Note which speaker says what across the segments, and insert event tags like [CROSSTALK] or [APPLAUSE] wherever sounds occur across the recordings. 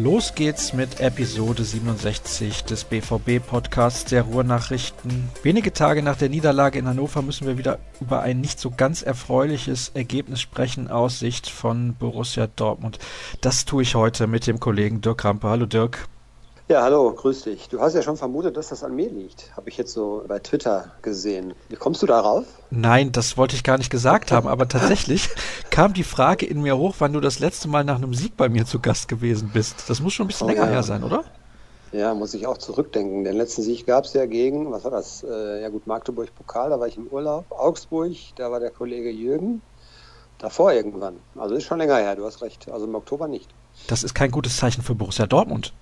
Speaker 1: Los geht's mit Episode 67 des BVB-Podcasts der Ruhrnachrichten. Wenige Tage nach der Niederlage in Hannover müssen wir wieder über ein nicht so ganz erfreuliches Ergebnis sprechen aus Sicht von Borussia Dortmund. Das tue ich heute mit dem Kollegen Dirk Rampe. Hallo Dirk.
Speaker 2: Ja, hallo, grüß dich. Du hast ja schon vermutet, dass das an mir liegt. Habe ich jetzt so bei Twitter gesehen. Wie kommst du darauf?
Speaker 1: Nein, das wollte ich gar nicht gesagt haben, aber tatsächlich [LAUGHS] kam die Frage in mir hoch, wann du das letzte Mal nach einem Sieg bei mir zu Gast gewesen bist. Das muss schon ein bisschen oh, länger ja. her sein, oder?
Speaker 2: Ja, muss ich auch zurückdenken. Den letzten Sieg gab es ja gegen, was war das? Äh, ja gut, Magdeburg-Pokal, da war ich im Urlaub. Augsburg, da war der Kollege Jürgen. Davor irgendwann. Also ist schon länger her, du hast recht. Also im Oktober nicht.
Speaker 1: Das ist kein gutes Zeichen für Borussia Dortmund.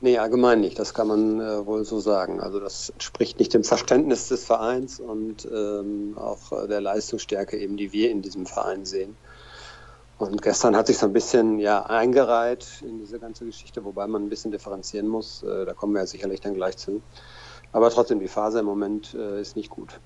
Speaker 2: Nee, allgemein nicht, das kann man äh, wohl so sagen. Also das entspricht nicht dem Verständnis des Vereins und ähm, auch äh, der Leistungsstärke eben, die wir in diesem Verein sehen. Und gestern hat sich so ein bisschen ja eingereiht in diese ganze Geschichte, wobei man ein bisschen differenzieren muss. Äh, da kommen wir ja sicherlich dann gleich zu. Aber trotzdem, die Phase im Moment äh, ist nicht gut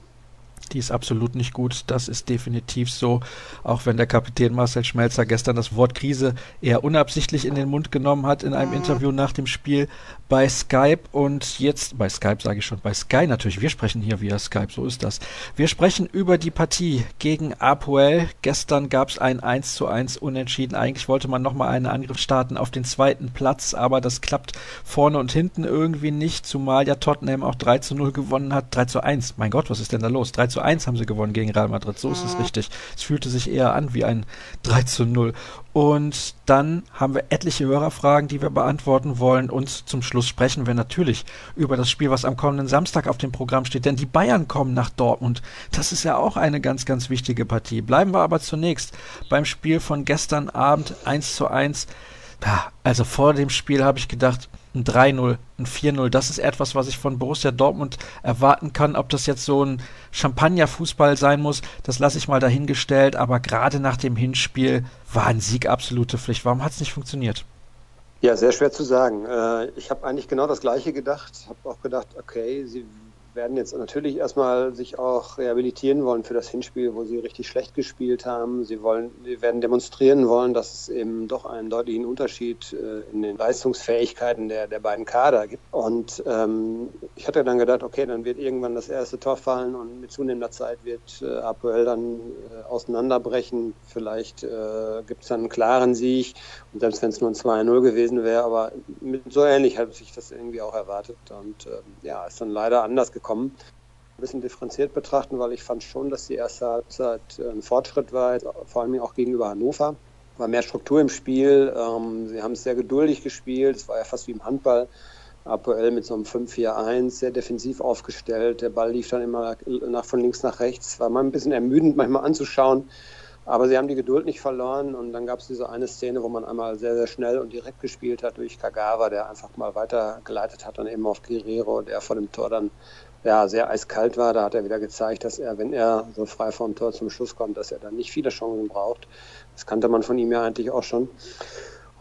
Speaker 1: die ist absolut nicht gut. Das ist definitiv so. Auch wenn der Kapitän Marcel Schmelzer gestern das Wort Krise eher unabsichtlich in den Mund genommen hat in einem mhm. Interview nach dem Spiel bei Skype und jetzt bei Skype sage ich schon, bei Sky natürlich. Wir sprechen hier via Skype, so ist das. Wir sprechen über die Partie gegen Apoel. Gestern gab es ein 1 zu 1 Unentschieden. Eigentlich wollte man nochmal einen Angriff starten auf den zweiten Platz, aber das klappt vorne und hinten irgendwie nicht, zumal ja Tottenham auch 3 zu 0 gewonnen hat. 3 zu 1. Mein Gott, was ist denn da los? 3 zu 1 haben sie gewonnen gegen Real Madrid. So ist es mhm. richtig. Es fühlte sich eher an wie ein 3 zu 0. Und dann haben wir etliche Hörerfragen, die wir beantworten wollen. Und zum Schluss sprechen wir natürlich über das Spiel, was am kommenden Samstag auf dem Programm steht. Denn die Bayern kommen nach Dortmund. Das ist ja auch eine ganz, ganz wichtige Partie. Bleiben wir aber zunächst beim Spiel von gestern Abend 1 zu 1. Also vor dem Spiel habe ich gedacht, ein 3-0, ein 4-0. Das ist etwas, was ich von Borussia Dortmund erwarten kann. Ob das jetzt so ein Champagner-Fußball sein muss, das lasse ich mal dahingestellt. Aber gerade nach dem Hinspiel war ein Sieg absolute Pflicht. Warum hat es nicht funktioniert?
Speaker 2: Ja, sehr schwer zu sagen. Äh, ich habe eigentlich genau das Gleiche gedacht. Habe auch gedacht, okay, sie werden jetzt natürlich erstmal sich auch rehabilitieren wollen für das Hinspiel, wo sie richtig schlecht gespielt haben. Sie wollen, sie werden demonstrieren wollen, dass es eben doch einen deutlichen Unterschied äh, in den Leistungsfähigkeiten der, der beiden Kader gibt. Und ähm, ich hatte dann gedacht, okay, dann wird irgendwann das erste Tor fallen und mit zunehmender Zeit wird äh, APL dann äh, auseinanderbrechen. Vielleicht äh, gibt es dann einen klaren Sieg und selbst wenn es nur ein 2-0 gewesen wäre, aber mit, so ähnlich habe ich das irgendwie auch erwartet. Und ähm, ja, ist dann leider anders gekommen gekommen. Ein bisschen differenziert betrachten, weil ich fand schon, dass die erste Halbzeit ein Fortschritt war, vor allem auch gegenüber Hannover. War mehr Struktur im Spiel. Ähm, sie haben es sehr geduldig gespielt. Es war ja fast wie im Handball. APL mit so einem 5-4-1, sehr defensiv aufgestellt. Der Ball lief dann immer nach, von links nach rechts. War mal ein bisschen ermüdend [LAUGHS] manchmal anzuschauen. Aber sie haben die Geduld nicht verloren und dann gab es diese eine Szene, wo man einmal sehr, sehr schnell und direkt gespielt hat durch Kagawa, der einfach mal weitergeleitet hat, dann eben auf Guerrero, der vor dem Tor dann ja, sehr eiskalt war. Da hat er wieder gezeigt, dass er, wenn er so frei vom Tor zum Schluss kommt, dass er dann nicht viele Chancen braucht. Das kannte man von ihm ja eigentlich auch schon.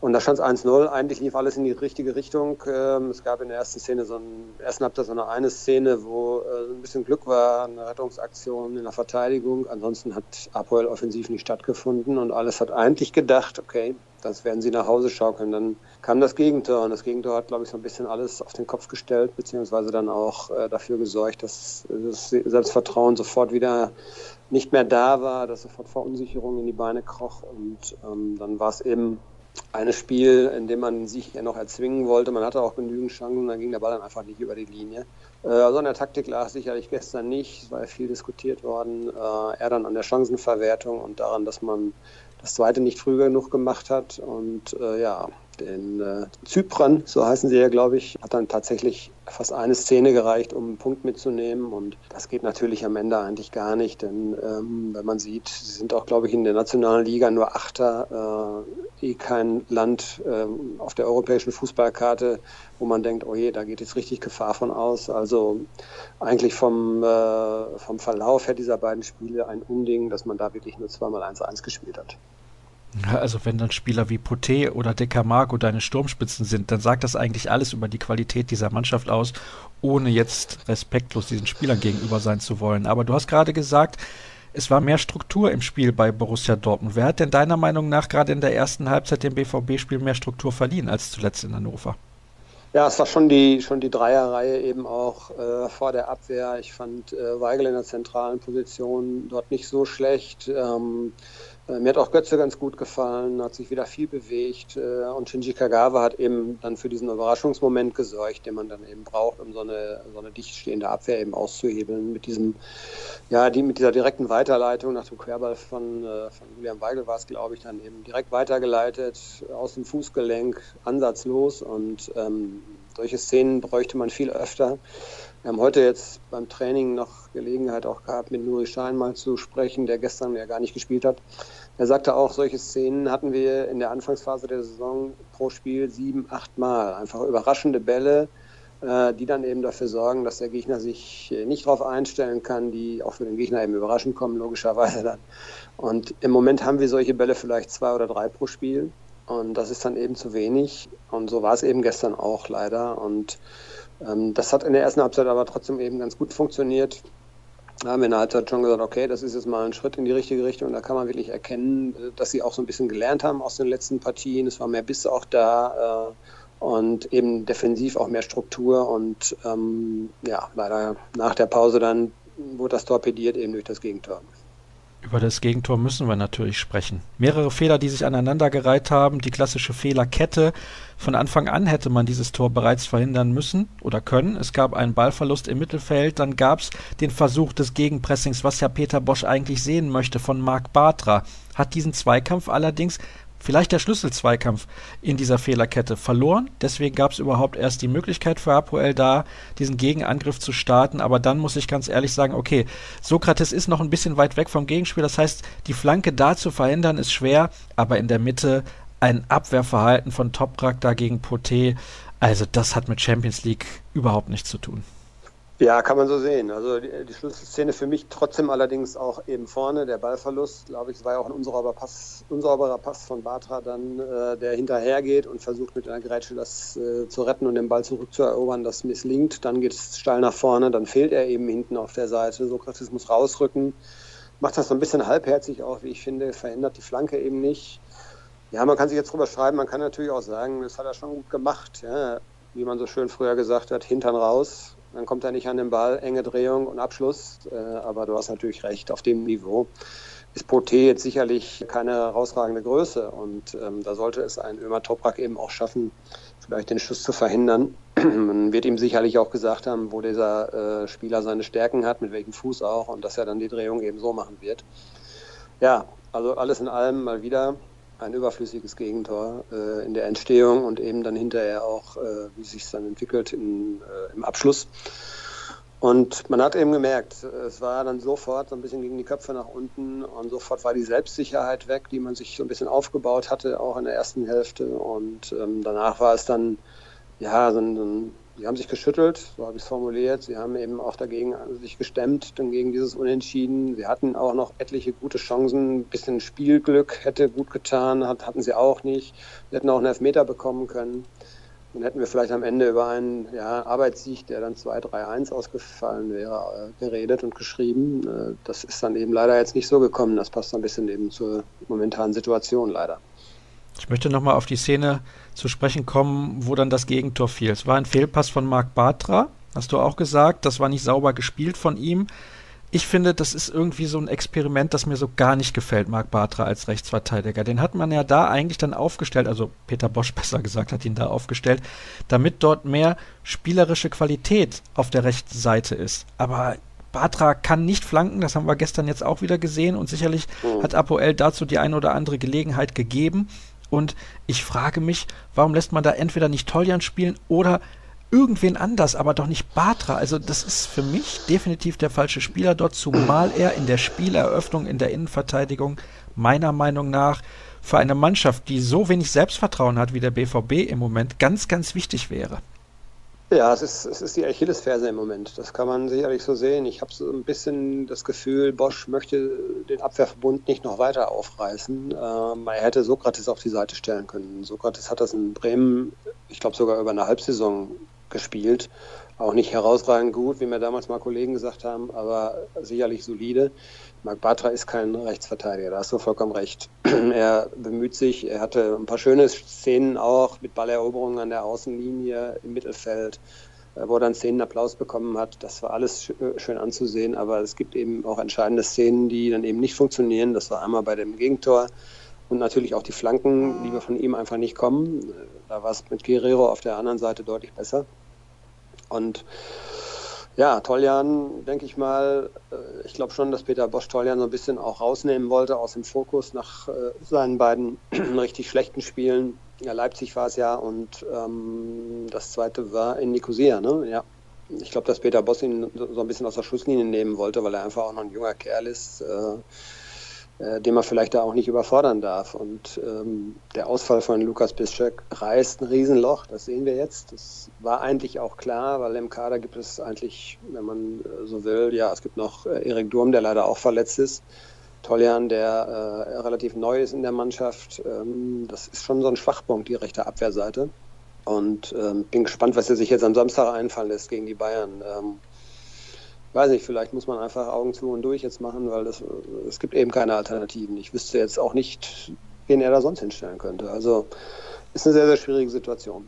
Speaker 2: Und da stand es 1-0. Eigentlich lief alles in die richtige Richtung. Ähm, es gab in der ersten Szene so ein, ersten Halbzeit so eine, eine Szene, wo äh, ein bisschen Glück war, eine Rettungsaktion in der Verteidigung. Ansonsten hat Apoel offensiv nicht stattgefunden und alles hat eigentlich gedacht, okay, das werden sie nach Hause schaukeln. Dann kam das Gegentor und das Gegentor hat, glaube ich, so ein bisschen alles auf den Kopf gestellt, beziehungsweise dann auch äh, dafür gesorgt, dass das Selbstvertrauen sofort wieder nicht mehr da war, dass sofort Verunsicherung in die Beine kroch und ähm, dann war es eben eines Spiel, in dem man sich ja noch erzwingen wollte. Man hatte auch genügend Chancen, dann ging der Ball dann einfach nicht über die Linie. Äh, also an der Taktik lag sicherlich gestern nicht, es war ja viel diskutiert worden. Äh, eher dann an der Chancenverwertung und daran, dass man das zweite nicht früh genug gemacht hat. Und äh, ja, den Zypern, so heißen sie ja, glaube ich, hat dann tatsächlich fast eine Szene gereicht, um einen Punkt mitzunehmen. Und das geht natürlich am Ende eigentlich gar nicht, denn ähm, wenn man sieht, sie sind auch, glaube ich, in der nationalen Liga nur Achter, äh, eh kein Land äh, auf der europäischen Fußballkarte, wo man denkt, oh je, da geht jetzt richtig Gefahr von aus. Also eigentlich vom, äh, vom Verlauf her dieser beiden Spiele ein Unding, dass man da wirklich nur zweimal 1-1 gespielt hat.
Speaker 1: Also wenn dann Spieler wie Poté oder Decamargo deine Sturmspitzen sind, dann sagt das eigentlich alles über die Qualität dieser Mannschaft aus, ohne jetzt respektlos diesen Spielern gegenüber sein zu wollen. Aber du hast gerade gesagt, es war mehr Struktur im Spiel bei Borussia Dortmund. Wer hat denn deiner Meinung nach gerade in der ersten Halbzeit dem BVB-Spiel mehr Struktur verliehen als zuletzt in Hannover?
Speaker 2: Ja, es war schon die, schon die Dreierreihe eben auch äh, vor der Abwehr. Ich fand äh, Weigel in der zentralen Position dort nicht so schlecht. Ähm, äh, mir hat auch Götze ganz gut gefallen, hat sich wieder viel bewegt äh, und Shinji Kagawa hat eben dann für diesen Überraschungsmoment gesorgt, den man dann eben braucht, um so eine, so eine dicht stehende Abwehr eben auszuhebeln. Mit diesem, ja, die, mit dieser direkten Weiterleitung nach dem Querball von, äh, von William Weigel war es, glaube ich, dann eben direkt weitergeleitet, aus dem Fußgelenk, ansatzlos und ähm, solche Szenen bräuchte man viel öfter. Wir haben heute jetzt beim Training noch Gelegenheit auch gehabt, mit Nuri Schein mal zu sprechen, der gestern ja gar nicht gespielt hat. Er sagte auch, solche Szenen hatten wir in der Anfangsphase der Saison pro Spiel sieben, acht Mal. Einfach überraschende Bälle, äh, die dann eben dafür sorgen, dass der Gegner sich nicht darauf einstellen kann, die auch für den Gegner eben überraschend kommen, logischerweise dann. Und im Moment haben wir solche Bälle vielleicht zwei oder drei pro Spiel. Und das ist dann eben zu wenig. Und so war es eben gestern auch leider. Und das hat in der ersten Halbzeit aber trotzdem eben ganz gut funktioniert. Da haben wir in der Halbzeit schon gesagt, okay, das ist jetzt mal ein Schritt in die richtige Richtung. Da kann man wirklich erkennen, äh, dass sie auch so ein bisschen gelernt haben aus den letzten Partien. Es war mehr Biss auch da äh, und eben defensiv auch mehr Struktur. Und ähm, ja, leider nach der Pause dann wurde das torpediert eben durch das Gegentor.
Speaker 1: Über das Gegentor müssen wir natürlich sprechen. Mehrere Fehler, die sich aneinandergereiht haben, die klassische Fehlerkette. Von Anfang an hätte man dieses Tor bereits verhindern müssen oder können. Es gab einen Ballverlust im Mittelfeld, dann gab es den Versuch des Gegenpressings, was ja Peter Bosch eigentlich sehen möchte, von Marc Bartra. Hat diesen Zweikampf allerdings vielleicht der Schlüsselzweikampf in dieser Fehlerkette verloren. Deswegen gab es überhaupt erst die Möglichkeit für Apoel da, diesen Gegenangriff zu starten. Aber dann muss ich ganz ehrlich sagen, okay, Sokrates ist noch ein bisschen weit weg vom Gegenspiel. Das heißt, die Flanke da zu verhindern ist schwer, aber in der Mitte ein Abwehrverhalten von Toprak dagegen Poté. Also das hat mit Champions League überhaupt nichts zu tun.
Speaker 2: Ja, kann man so sehen. Also die, die Schlüsselszene für mich trotzdem allerdings auch eben vorne, der Ballverlust, glaube ich, war ja auch ein unsauberer Pass, unsauberer Pass von Batra dann, äh, der hinterhergeht und versucht mit einer Grätsche das äh, zu retten und den Ball zurückzuerobern, das misslingt. Dann geht es steil nach vorne, dann fehlt er eben hinten auf der Seite. Sokrates muss rausrücken, macht das so ein bisschen halbherzig auch, wie ich finde, verhindert die Flanke eben nicht. Ja, man kann sich jetzt drüber schreiben, man kann natürlich auch sagen, das hat er schon gut gemacht, ja. wie man so schön früher gesagt hat, Hintern raus, dann kommt er nicht an den Ball, enge Drehung und Abschluss. Äh, aber du hast natürlich recht, auf dem Niveau ist Poté jetzt sicherlich keine herausragende Größe. Und ähm, da sollte es ein Ömer Toprak eben auch schaffen, vielleicht den Schuss zu verhindern. [CLEARS THROAT] Man wird ihm sicherlich auch gesagt haben, wo dieser äh, Spieler seine Stärken hat, mit welchem Fuß auch und dass er dann die Drehung eben so machen wird. Ja, also alles in allem mal wieder ein überflüssiges Gegentor äh, in der Entstehung und eben dann hinterher auch, äh, wie sich es dann entwickelt in, äh, im Abschluss. Und man hat eben gemerkt, es war dann sofort so ein bisschen gegen die Köpfe nach unten und sofort war die Selbstsicherheit weg, die man sich so ein bisschen aufgebaut hatte, auch in der ersten Hälfte. Und ähm, danach war es dann ja so ein, so ein Sie haben sich geschüttelt, so habe ich es formuliert. Sie haben eben auch dagegen sich gestemmt, dann gegen dieses Unentschieden. Sie hatten auch noch etliche gute Chancen. Ein bisschen Spielglück hätte gut getan, hat, hatten sie auch nicht. Sie hätten auch einen Elfmeter bekommen können. Dann hätten wir vielleicht am Ende über einen ja, Arbeitssieg, der dann 2-3-1 ausgefallen wäre, äh, geredet und geschrieben. Äh, das ist dann eben leider jetzt nicht so gekommen. Das passt ein bisschen eben zur momentanen Situation leider.
Speaker 1: Ich möchte nochmal auf die Szene zu sprechen kommen, wo dann das Gegentor fiel. Es war ein Fehlpass von Marc Bartra, hast du auch gesagt. Das war nicht sauber gespielt von ihm. Ich finde, das ist irgendwie so ein Experiment, das mir so gar nicht gefällt, Marc Bartra als Rechtsverteidiger. Den hat man ja da eigentlich dann aufgestellt, also Peter Bosch [LAUGHS] besser gesagt hat ihn da aufgestellt, damit dort mehr spielerische Qualität auf der rechten Seite ist. Aber Bartra kann nicht flanken, das haben wir gestern jetzt auch wieder gesehen und sicherlich mhm. hat Apoel dazu die eine oder andere Gelegenheit gegeben. Und ich frage mich, warum lässt man da entweder nicht Toljan spielen oder irgendwen anders, aber doch nicht Batra. Also das ist für mich definitiv der falsche Spieler dort, zumal er in der Spieleröffnung, in der Innenverteidigung meiner Meinung nach für eine Mannschaft, die so wenig Selbstvertrauen hat wie der BVB im Moment, ganz, ganz wichtig wäre.
Speaker 2: Ja, es ist, es ist die Achillesferse im Moment. Das kann man sicherlich so sehen. Ich habe so ein bisschen das Gefühl, Bosch möchte den Abwehrverbund nicht noch weiter aufreißen. Ähm, er hätte Sokrates auf die Seite stellen können. Sokrates hat das in Bremen, ich glaube sogar über eine Halbsaison gespielt. Auch nicht herausragend gut, wie mir damals mal Kollegen gesagt haben, aber sicherlich solide. Marc Bartra ist kein Rechtsverteidiger, da hast du vollkommen recht. [CLEARS THROAT] er bemüht sich, er hatte ein paar schöne Szenen auch mit Balleroberungen an der Außenlinie im Mittelfeld, äh, wo er dann Szenenapplaus bekommen hat. Das war alles äh, schön anzusehen, aber es gibt eben auch entscheidende Szenen, die dann eben nicht funktionieren. Das war einmal bei dem Gegentor und natürlich auch die Flanken, die wir von ihm einfach nicht kommen. Da war es mit Guerrero auf der anderen Seite deutlich besser. Und ja, Toljan, denke ich mal, äh, ich glaube schon, dass Peter Bosch Toljan so ein bisschen auch rausnehmen wollte aus dem Fokus nach äh, seinen beiden [CLEARS THROAT] richtig schlechten Spielen. Ja, Leipzig war es ja und ähm, das zweite war in Nicosia, ne? Ja. Ich glaube, dass Peter Bosch ihn so ein bisschen aus der Schusslinie nehmen wollte, weil er einfach auch noch ein junger Kerl ist. Äh, den man vielleicht da auch nicht überfordern darf. Und ähm, der Ausfall von Lukas Bischek reißt ein Riesenloch, das sehen wir jetzt. Das war eigentlich auch klar, weil im Kader gibt es eigentlich, wenn man äh, so will, ja, es gibt noch äh, Erik Durm, der leider auch verletzt ist. Toljan, der äh, relativ neu ist in der Mannschaft. Ähm, das ist schon so ein Schwachpunkt, die rechte Abwehrseite. Und ähm, bin gespannt, was er sich jetzt am Samstag einfallen lässt gegen die Bayern. Weiß nicht, vielleicht muss man einfach Augen zu und durch jetzt machen, weil das, es gibt eben keine Alternativen. Ich wüsste jetzt auch nicht, wen er da sonst hinstellen könnte. Also ist eine sehr, sehr schwierige Situation.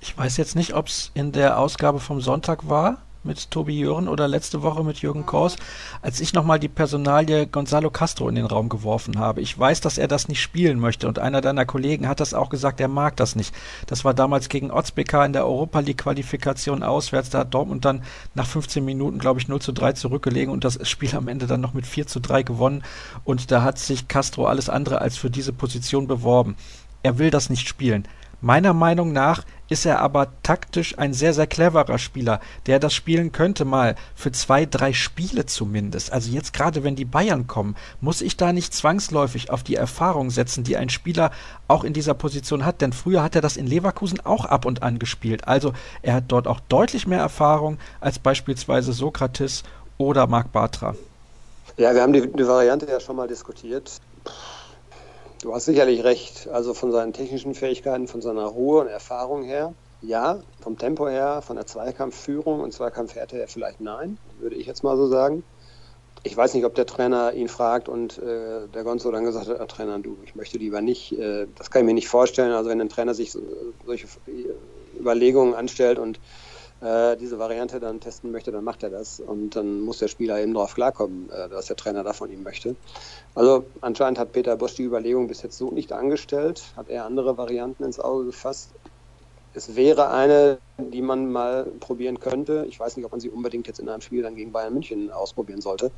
Speaker 1: Ich weiß jetzt nicht, ob es in der Ausgabe vom Sonntag war mit Tobi Jören oder letzte Woche mit Jürgen Kors, als ich nochmal die Personalie Gonzalo Castro in den Raum geworfen habe. Ich weiß, dass er das nicht spielen möchte und einer deiner Kollegen hat das auch gesagt, er mag das nicht. Das war damals gegen Otzbeker in der Europa League Qualifikation auswärts. Da hat Dortmund dann nach 15 Minuten, glaube ich, 0 zu 3 zurückgelegen und das Spiel am Ende dann noch mit 4 zu 3 gewonnen. Und da hat sich Castro alles andere als für diese Position beworben. Er will das nicht spielen. Meiner Meinung nach ist er aber taktisch ein sehr, sehr cleverer Spieler, der das spielen könnte mal für zwei, drei Spiele zumindest. Also jetzt gerade, wenn die Bayern kommen, muss ich da nicht zwangsläufig auf die Erfahrung setzen, die ein Spieler auch in dieser Position hat. Denn früher hat er das in Leverkusen auch ab und an gespielt. Also er hat dort auch deutlich mehr Erfahrung als beispielsweise Sokrates oder Marc Bartra.
Speaker 2: Ja, wir haben die, die Variante ja schon mal diskutiert. Du hast sicherlich recht. Also von seinen technischen Fähigkeiten, von seiner Ruhe und Erfahrung her, ja. Vom Tempo her, von der Zweikampfführung und Zweikampfhärte her vielleicht nein, würde ich jetzt mal so sagen. Ich weiß nicht, ob der Trainer ihn fragt und äh, der Gonzo dann gesagt hat, Trainer, du, ich möchte lieber nicht. Äh, das kann ich mir nicht vorstellen. Also wenn ein Trainer sich so, solche Überlegungen anstellt und äh, diese Variante dann testen möchte, dann macht er das. Und dann muss der Spieler eben darauf klarkommen, äh, dass der Trainer da von ihm möchte. Also anscheinend hat Peter Bosch die Überlegung bis jetzt so nicht angestellt, hat er andere Varianten ins Auge gefasst. Es wäre eine, die man mal probieren könnte. Ich weiß nicht, ob man sie unbedingt jetzt in einem Spiel dann gegen Bayern München ausprobieren sollte.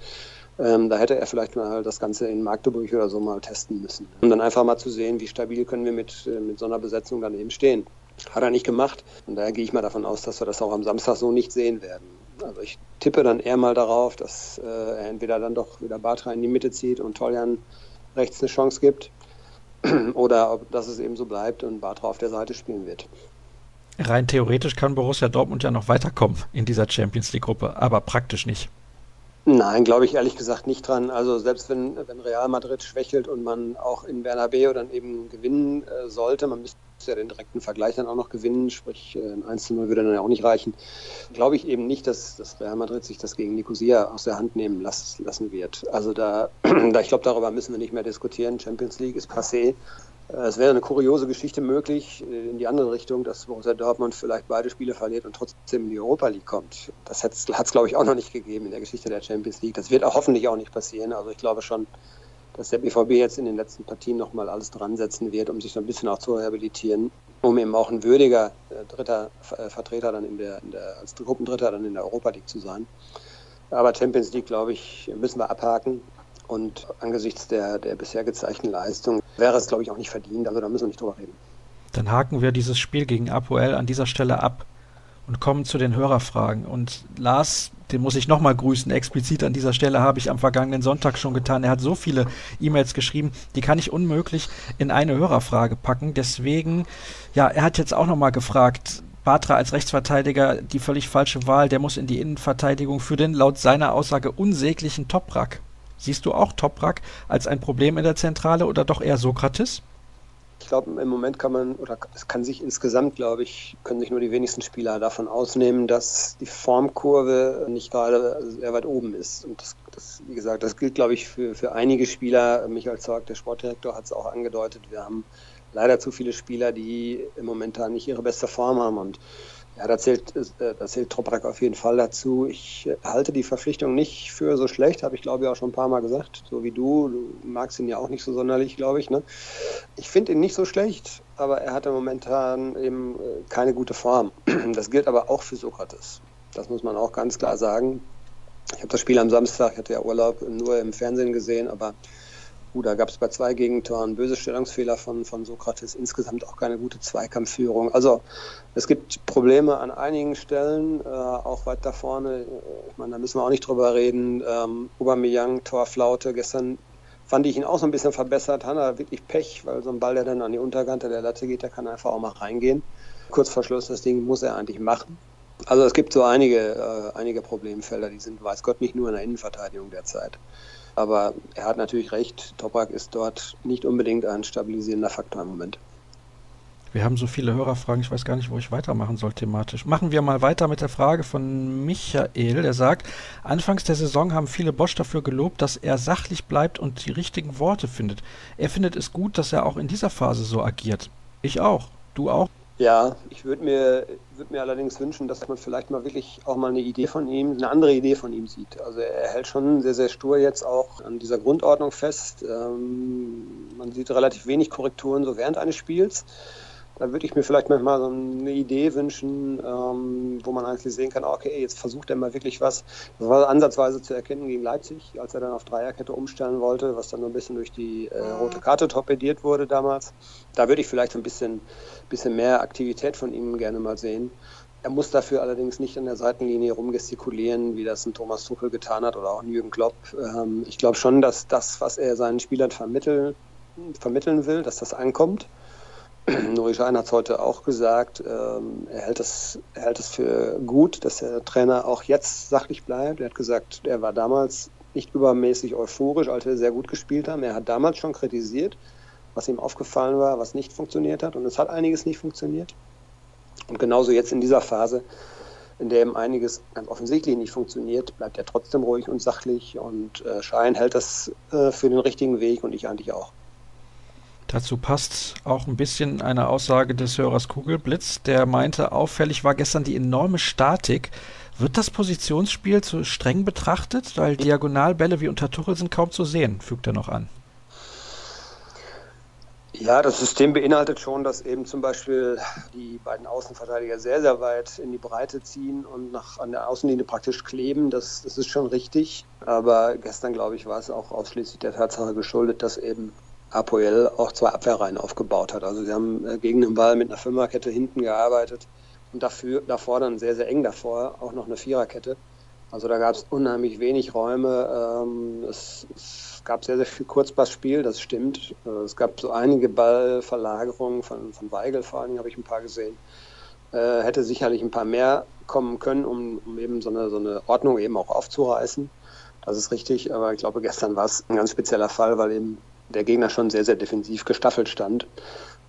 Speaker 2: Ähm, da hätte er vielleicht mal das Ganze in Magdeburg oder so mal testen müssen. Um dann einfach mal zu sehen, wie stabil können wir mit, äh, mit so einer Besetzung dann eben stehen. Hat er nicht gemacht. Und daher gehe ich mal davon aus, dass wir das auch am Samstag so nicht sehen werden. Also ich tippe dann eher mal darauf, dass äh, er entweder dann doch wieder Bartra in die Mitte zieht und Toljan rechts eine Chance gibt. [CLEARS THROAT] Oder ob dass es eben so bleibt und Bartra auf der Seite spielen wird.
Speaker 1: Rein theoretisch kann Borussia Dortmund ja noch weiterkommen in dieser Champions League-Gruppe, aber praktisch nicht.
Speaker 2: Nein, glaube ich ehrlich gesagt nicht dran. Also selbst wenn, wenn Real Madrid schwächelt und man auch in Bernabeu dann eben gewinnen äh, sollte, man müsste ja den direkten Vergleich dann auch noch gewinnen, sprich äh, ein 1 zu 0 würde dann ja auch nicht reichen, glaube ich eben nicht, dass, dass Real Madrid sich das gegen Nicosia aus der Hand nehmen las, lassen wird. Also da, [CLEARS THROAT] da ich glaube, darüber müssen wir nicht mehr diskutieren. Champions League ist passé. Äh, es wäre eine kuriose Geschichte möglich äh, in die andere Richtung, dass Borussia Dortmund vielleicht beide Spiele verliert und trotzdem in die Europa League kommt. Das hat es, glaube ich, auch noch nicht gegeben in der Geschichte der Champions League. Das wird auch hoffentlich auch nicht passieren. Also ich glaube schon, dass der BVB jetzt in den letzten Partien nochmal alles dran setzen wird, um sich so ein bisschen auch zu rehabilitieren, um eben auch ein würdiger äh, dritter äh, Vertreter dann in der, in der, als Gruppendritter dann in der Europa League zu sein. Aber Champions League, glaube ich, müssen wir abhaken. Und angesichts der, der bisher gezeigten Leistung wäre es, glaube ich, auch nicht verdient. Also da müssen wir nicht drüber reden.
Speaker 1: Dann haken wir dieses Spiel gegen Apoel an dieser Stelle ab und kommen zu den Hörerfragen. Und Lars, den muss ich nochmal grüßen, explizit an dieser Stelle habe ich am vergangenen Sonntag schon getan. Er hat so viele E-Mails geschrieben, die kann ich unmöglich in eine Hörerfrage packen. Deswegen, ja, er hat jetzt auch nochmal gefragt, Batra als Rechtsverteidiger die völlig falsche Wahl, der muss in die Innenverteidigung für den laut seiner Aussage unsäglichen Toprak. Siehst du auch Toprak als ein Problem in der Zentrale oder doch eher Sokrates?
Speaker 2: Ich glaube, im Moment kann man, oder es kann sich insgesamt, glaube ich, können sich nur die wenigsten Spieler davon ausnehmen, dass die Formkurve nicht gerade sehr weit oben ist. Und das, das wie gesagt, das gilt, glaube ich, für, für einige Spieler. Michael Zorg, der Sportdirektor, hat es auch angedeutet. Wir haben leider zu viele Spieler, die im momentan nicht ihre beste Form haben. Und ja, da zählt, äh, da zählt Toprak auf jeden Fall dazu. Ich halte die Verpflichtung nicht für so schlecht, habe ich glaube ich auch schon ein paar Mal gesagt, so wie du. Du magst ihn ja auch nicht so sonderlich, glaube ich. Ne? Ich finde ihn nicht so schlecht, aber er hatte momentan eben äh, keine gute Form. [CLEARS THROAT] Das gilt aber auch für Sokrates. Das muss man auch ganz klar sagen. Ich habe das Spiel am Samstag, ich hatte ja Urlaub, nur im Fernsehen gesehen, aber da gab es bei zwei Gegentoren böse Stellungsfehler von, von Sokrates, insgesamt auch keine gute Zweikampfführung. Also es gibt Probleme an einigen Stellen, äh, auch weiter vorne. Ich meine, da müssen wir auch nicht drüber reden. Ähm, Aubameyang, Torflaute, gestern fand ich ihn auch so ein bisschen verbessert. Er wirklich Pech, weil so ein Ball, der dann an die Unterkante der Latte geht, der kann einfach auch mal reingehen. Kurz vor Schluss, das Ding muss er eigentlich machen. Also es gibt so einige, äh, einige Problemfelder, die sind, weiß Gott, nicht nur in der Innenverteidigung derzeit. Aber er hat natürlich recht, Toprak ist dort nicht unbedingt ein stabilisierender Faktor im Moment.
Speaker 1: Wir haben so viele Hörerfragen, ich weiß gar nicht, wo ich weitermachen soll thematisch. Machen wir mal weiter mit der Frage von Michael, der sagt, anfangs der Saison haben viele Bosch dafür gelobt, dass er sachlich bleibt und die richtigen Worte findet. Er findet es gut, dass er auch in dieser Phase so agiert. Ich auch. Du auch?
Speaker 2: Ja, ich würde mir, würd mir allerdings wünschen, dass man vielleicht mal wirklich auch mal eine Idee von ihm, eine andere Idee von ihm sieht. Also er hält schon sehr, sehr stur jetzt auch an dieser Grundordnung fest. Ähm, man sieht relativ wenig Korrekturen so während eines Spiels. Da würde ich mir vielleicht manchmal so eine Idee wünschen, ähm, wo man eigentlich sehen kann, okay, jetzt versucht er mal wirklich was. Das war ansatzweise zu erkennen gegen Leipzig, als er dann auf Dreierkette umstellen wollte, was dann nur ein bisschen durch die äh, rote Karte torpediert wurde damals. Da würde ich vielleicht so ein bisschen, bisschen mehr Aktivität von ihm gerne mal sehen. Er muss dafür allerdings nicht an der Seitenlinie rumgestikulieren, wie das ein Thomas Tuchel getan hat oder auch ein Jürgen Klopp. Ähm, ich glaube schon, dass das, was er seinen Spielern vermitteln will, dass das ankommt. Nuri Schein hat es heute auch gesagt, ähm, er, hält es, er hält es für gut, dass der Trainer auch jetzt sachlich bleibt. Er hat gesagt, er war damals nicht übermäßig euphorisch, als wir sehr gut gespielt haben. Er hat damals schon kritisiert, was ihm aufgefallen war, was nicht funktioniert hat. Und es hat einiges nicht funktioniert. Und genauso jetzt in dieser Phase, in der eben einiges ganz offensichtlich nicht funktioniert, bleibt er trotzdem ruhig und sachlich. Und äh, Schein hält das äh, für den richtigen Weg und ich eigentlich auch.
Speaker 1: Dazu passt auch ein bisschen eine Aussage des Hörers Kugelblitz, der meinte, auffällig war gestern die enorme Statik. Wird das Positionsspiel zu streng betrachtet? Weil Diagonalbälle wie unter Tuchel sind kaum zu sehen, fügt er noch an.
Speaker 2: Ja, das System beinhaltet schon, dass eben zum Beispiel die beiden Außenverteidiger sehr, sehr weit in die Breite ziehen und nach, an der Außenlinie praktisch kleben. Das, das ist schon richtig. Aber gestern, glaube ich, war es auch ausschließlich der Tatsache geschuldet, dass eben Apoel auch zwei Abwehrreihen aufgebaut hat. Also sie haben äh, gegen den Ball mit einer Fünferkette hinten gearbeitet und dafür, davor dann sehr, sehr eng davor auch noch eine Viererkette. Also da gab es unheimlich wenig Räume. Ähm, es, es, gab sehr, sehr viel Kurzpassspiel, das stimmt. Äh, es gab so einige Ballverlagerungen von, von Weigel vor allen Dingen, habe ich ein paar gesehen. Äh, hätte sicherlich ein paar mehr kommen können, um, um eben so eine, so eine Ordnung eben auch aufzureißen. Das ist richtig, aber ich glaube, gestern war es ein ganz spezieller Fall, weil eben der Gegner schon sehr, sehr defensiv gestaffelt stand.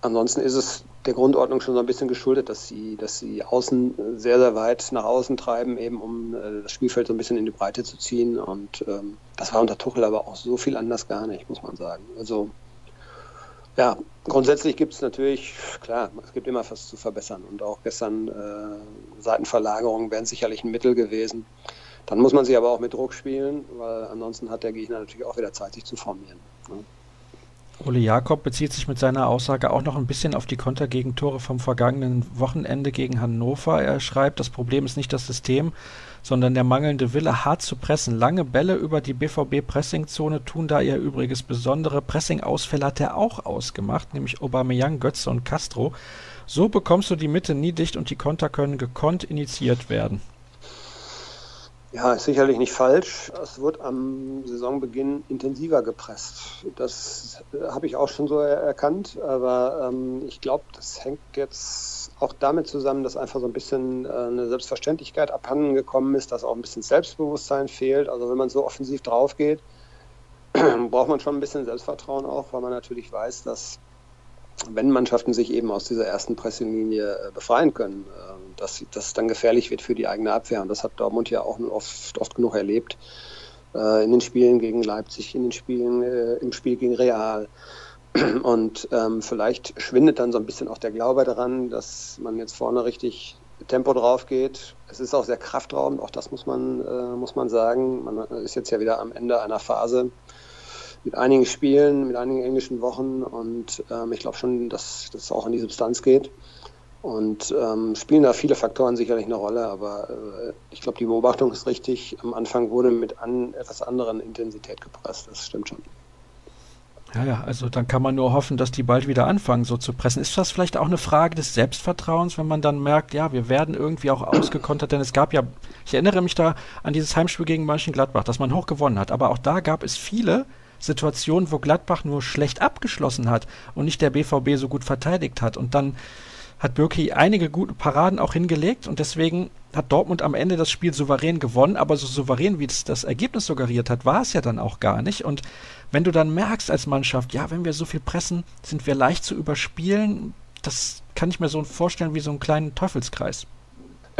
Speaker 2: Ansonsten ist es der Grundordnung schon so ein bisschen geschuldet, dass sie, dass sie außen sehr, sehr weit nach außen treiben, eben um äh, das Spielfeld so ein bisschen in die Breite zu ziehen. Und ähm, das war unter Tuchel aber auch so viel anders gar nicht, muss man sagen. Also ja, grundsätzlich gibt es natürlich, klar, es gibt immer was zu verbessern. Und auch gestern äh, Seitenverlagerungen wären sicherlich ein Mittel gewesen. Dann muss man sie aber auch mit Druck spielen, weil ansonsten hat der Gegner natürlich auch wieder Zeit, sich zu formieren. Ne?
Speaker 1: Ole Jakob bezieht sich mit seiner Aussage auch noch ein bisschen auf die Kontergegentore vom vergangenen Wochenende gegen Hannover. Er schreibt, das Problem ist nicht das System, sondern der mangelnde Wille, hart zu pressen. Lange Bälle über die BVB-Pressingzone tun da ihr Übriges. Besondere Pressing-Ausfälle hat er auch ausgemacht, nämlich Aubameyang, Götze und Castro. So bekommst du die Mitte nie dicht und die Konter können gekonnt initiiert werden.
Speaker 2: Ja, ist sicherlich nicht falsch. Es wird am Saisonbeginn intensiver gepresst. Das habe ich auch schon so erkannt, aber ähm, ich glaube, das hängt jetzt auch damit zusammen, dass einfach so ein bisschen äh, eine Selbstverständlichkeit abhanden gekommen ist, dass auch ein bisschen Selbstbewusstsein fehlt. Also wenn man so offensiv drauf geht, [CLEARS THROAT] braucht man schon ein bisschen Selbstvertrauen auch, weil man natürlich weiß, dass wenn Mannschaften sich eben aus dieser ersten Pressinglinie äh, befreien können, äh, dass, es dann gefährlich wird für die eigene Abwehr. Und das hat Dortmund ja auch oft, oft genug erlebt. Äh, in den Spielen gegen Leipzig, in den Spielen im Spiel gegen Real. [CLEARS THROAT] Und ähm, vielleicht schwindet dann so ein bisschen auch der Glaube daran, dass man jetzt vorne richtig Tempo drauf geht. Es ist auch sehr kraftraubend, auch das muss man, muss man sagen. Man ist jetzt ja wieder am Ende einer Phase, mit einigen Spielen, mit einigen englischen Wochen und ähm, ich glaube schon, dass das auch in die Substanz geht. Und ähm, spielen da viele Faktoren sicherlich eine Rolle, aber äh, ich glaube, die Beobachtung ist richtig. Am Anfang wurde mit an etwas anderen Intensität gepresst, das stimmt schon.
Speaker 1: Ja, ja, also dann kann man nur hoffen, dass die bald wieder anfangen, so zu pressen. Ist das vielleicht auch eine Frage des Selbstvertrauens, wenn man dann merkt, ja, wir werden irgendwie auch ausgekontert, denn es gab ja, ich erinnere mich da an dieses Heimspiel gegen Mönchengladbach, das man hoch gewonnen hat, aber auch da gab es viele, Situationen, wo Gladbach nur schlecht abgeschlossen hat und nicht der BVB so gut verteidigt hat. Und dann hat Birki einige gute Paraden auch hingelegt und deswegen hat Dortmund am Ende das Spiel souverän gewonnen, aber so souverän, wie es das Ergebnis suggeriert hat, war es ja dann auch gar nicht. Und wenn du dann merkst als Mannschaft, ja, wenn wir so viel pressen, sind wir leicht zu überspielen, das kann ich mir so vorstellen wie so einen kleinen Teufelskreis.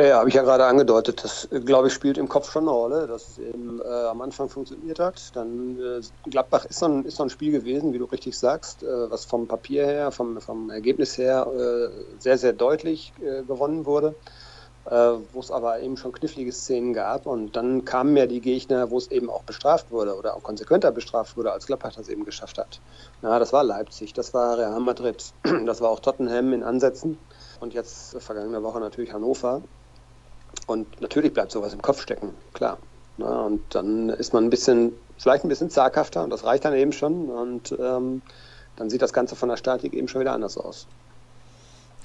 Speaker 2: Ja, habe ich ja gerade angedeutet. Das, glaube ich, spielt im Kopf schon eine Rolle, dass es eben äh, am Anfang funktioniert hat. Dann äh, Gladbach ist so, ein, ist so ein Spiel gewesen, wie du richtig sagst, äh, was vom Papier her, vom, vom Ergebnis her äh, sehr, sehr deutlich äh, gewonnen wurde, äh, wo es aber eben schon knifflige Szenen gab. Und dann kamen ja die Gegner, wo es eben auch bestraft wurde oder auch konsequenter bestraft wurde, als Gladbach das eben geschafft hat. Ja, das war Leipzig, das war Real Madrid, [CLEARS THROAT] das war auch Tottenham in Ansätzen. Und jetzt vergangene Woche natürlich Hannover. Und natürlich bleibt sowas im Kopf stecken, klar. Na, und dann ist man ein bisschen, vielleicht ein bisschen zaghafter und das reicht dann eben schon. Und ähm, dann sieht das Ganze von der Statik eben schon wieder anders aus.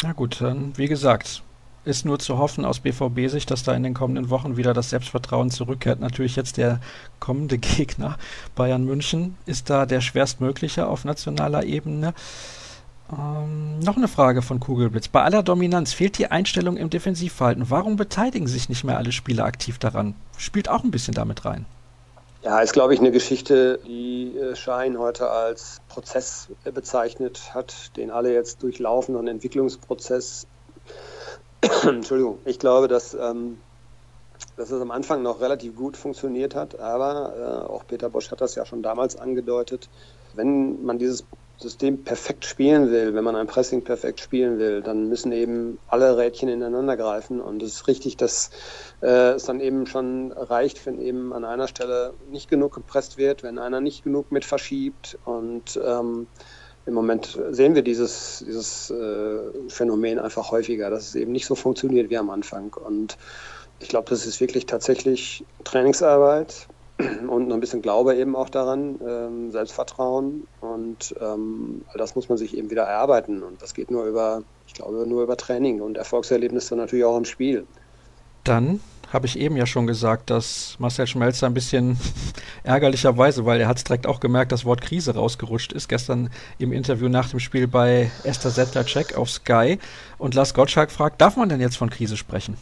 Speaker 1: Na gut, dann wie gesagt, ist nur zu hoffen aus BVB-Sicht, dass da in den kommenden Wochen wieder das Selbstvertrauen zurückkehrt. Natürlich jetzt der kommende [LAUGHS] Gegner Bayern München ist da der schwerstmögliche auf nationaler Ebene. Ähm, noch eine Frage von Kugelblitz. Bei aller Dominanz fehlt die Einstellung im Defensivverhalten. Warum beteiligen sich nicht mehr alle Spieler aktiv daran? Spielt auch ein bisschen damit rein.
Speaker 2: Ja, ist, glaube ich, eine Geschichte, die äh, Schein heute als Prozess bezeichnet hat, den alle jetzt durchlaufen, einen Entwicklungsprozess. [CLEARS THROAT] Entschuldigung, ich glaube, dass, ähm, dass es am Anfang noch relativ gut funktioniert hat, aber äh, auch Peter Bosch hat das ja schon damals angedeutet. Wenn man dieses System perfekt spielen will, wenn man ein Pressing perfekt spielen will, dann müssen eben alle Rädchen ineinander greifen. Und es ist richtig, dass äh, es dann eben schon reicht, wenn eben an einer Stelle nicht genug gepresst wird, wenn einer nicht genug mit verschiebt. Und ähm, im Moment sehen wir dieses, dieses äh, Phänomen einfach häufiger, dass es eben nicht so funktioniert wie am Anfang. Und ich glaube, das ist wirklich tatsächlich Trainingsarbeit, und noch ein bisschen Glaube eben auch daran, ähm, Selbstvertrauen und ähm, das muss man sich eben wieder erarbeiten und das geht nur über, ich glaube, nur über Training und Erfolgserlebnisse natürlich auch im Spiel.
Speaker 1: Dann habe ich eben ja schon gesagt, dass Marcel Schmelzer ein bisschen [LAUGHS] ärgerlicherweise, weil er hat es direkt auch gemerkt, das Wort Krise rausgerutscht ist, gestern im Interview nach dem Spiel bei Esther Settler-Check auf Sky und Lars Gottschalk fragt, darf man denn jetzt von Krise sprechen?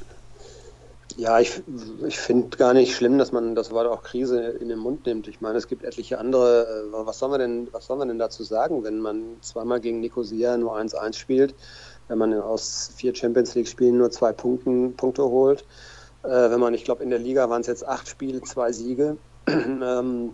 Speaker 2: Ja, ich, ich finde gar nicht schlimm, dass man das Wort auch Krise in den Mund nimmt. Ich meine, es gibt etliche andere. Äh, was sollen wir denn, was sollen wir denn dazu sagen, wenn man zweimal gegen Nicosia nur 1-1 spielt, wenn man aus vier Champions League Spielen nur zwei Punkten, Punkte holt, äh, wenn man, ich glaube, in der Liga waren es jetzt acht Spiele, zwei Siege, [CLEARS THROAT] ähm,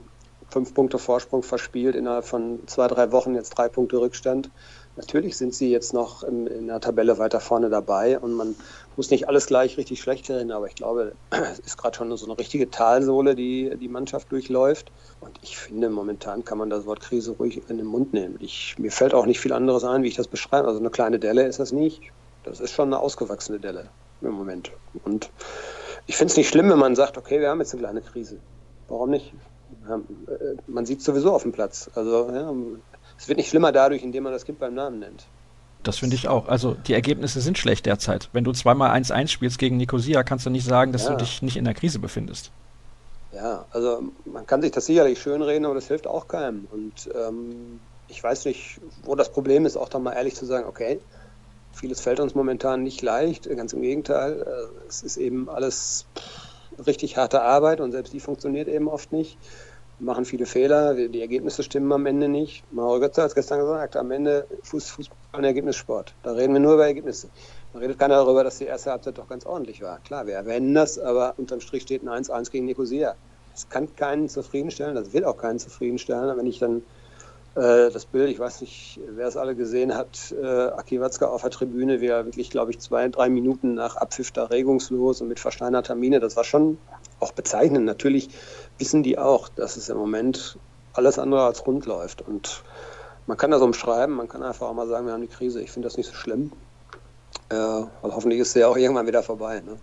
Speaker 2: fünf Punkte Vorsprung verspielt innerhalb von zwei, drei Wochen, jetzt drei Punkte Rückstand. Natürlich sind sie jetzt noch in, in der Tabelle weiter vorne dabei und man muss nicht alles gleich richtig schlecht reden, aber ich glaube, es ist gerade schon so eine richtige Talsohle, die die Mannschaft durchläuft. Und ich finde, momentan kann man das Wort Krise ruhig in den Mund nehmen. Ich, mir fällt auch nicht viel anderes ein, wie ich das beschreibe. Also eine kleine Delle ist das nicht. Das ist schon eine ausgewachsene Delle im Moment. Und ich finde es nicht schlimm, wenn man sagt, okay, wir haben jetzt eine kleine Krise. Warum nicht? Äh, man sieht es sowieso auf dem Platz. Also ja, es wird nicht schlimmer dadurch, indem man das Kind beim Namen nennt.
Speaker 1: Das finde ich auch. Also die Ergebnisse sind schlecht derzeit. Wenn du zweimal 1-1 spielst gegen Nicosia, kannst du nicht sagen, dass ja. du dich nicht in der Krise befindest.
Speaker 2: Ja, also man kann sich das sicherlich schönreden, aber das hilft auch keinem. Und ähm, ich weiß nicht, wo das Problem ist, auch da mal ehrlich zu sagen, okay, vieles fällt uns momentan nicht leicht, ganz im Gegenteil. Äh, es ist eben alles richtig harte Arbeit und selbst die funktioniert eben oft nicht. Machen viele Fehler, die Ergebnisse stimmen am Ende nicht. Mauro Götze hat es gestern gesagt, am Ende Fuß, Fußball ein Ergebnissport. Da reden wir nur über Ergebnisse. Da redet keiner darüber, dass die erste Halbzeit doch ganz ordentlich war. Klar, wir erwähnen das, aber unterm Strich steht ein 1-1 gegen Nicosia. Das kann keinen zufriedenstellen, das will auch keinen zufriedenstellen. Wenn ich dann äh, das Bild, ich weiß nicht, wer es alle gesehen hat, äh, Aki Watzke auf der Tribüne, wie er wirklich, glaube ich, zwei, drei Minuten nach Abpfiff da regungslos und mit versteinerter Miene, das war schon auch bezeichnend. Natürlich wissen die auch, dass es im Moment alles andere als rund läuft. Und man kann das umschreiben, man kann einfach auch mal sagen, wir haben die Krise. Ich finde das nicht so schlimm. Äh, weil hoffentlich ist sie ja auch irgendwann wieder vorbei. Ne?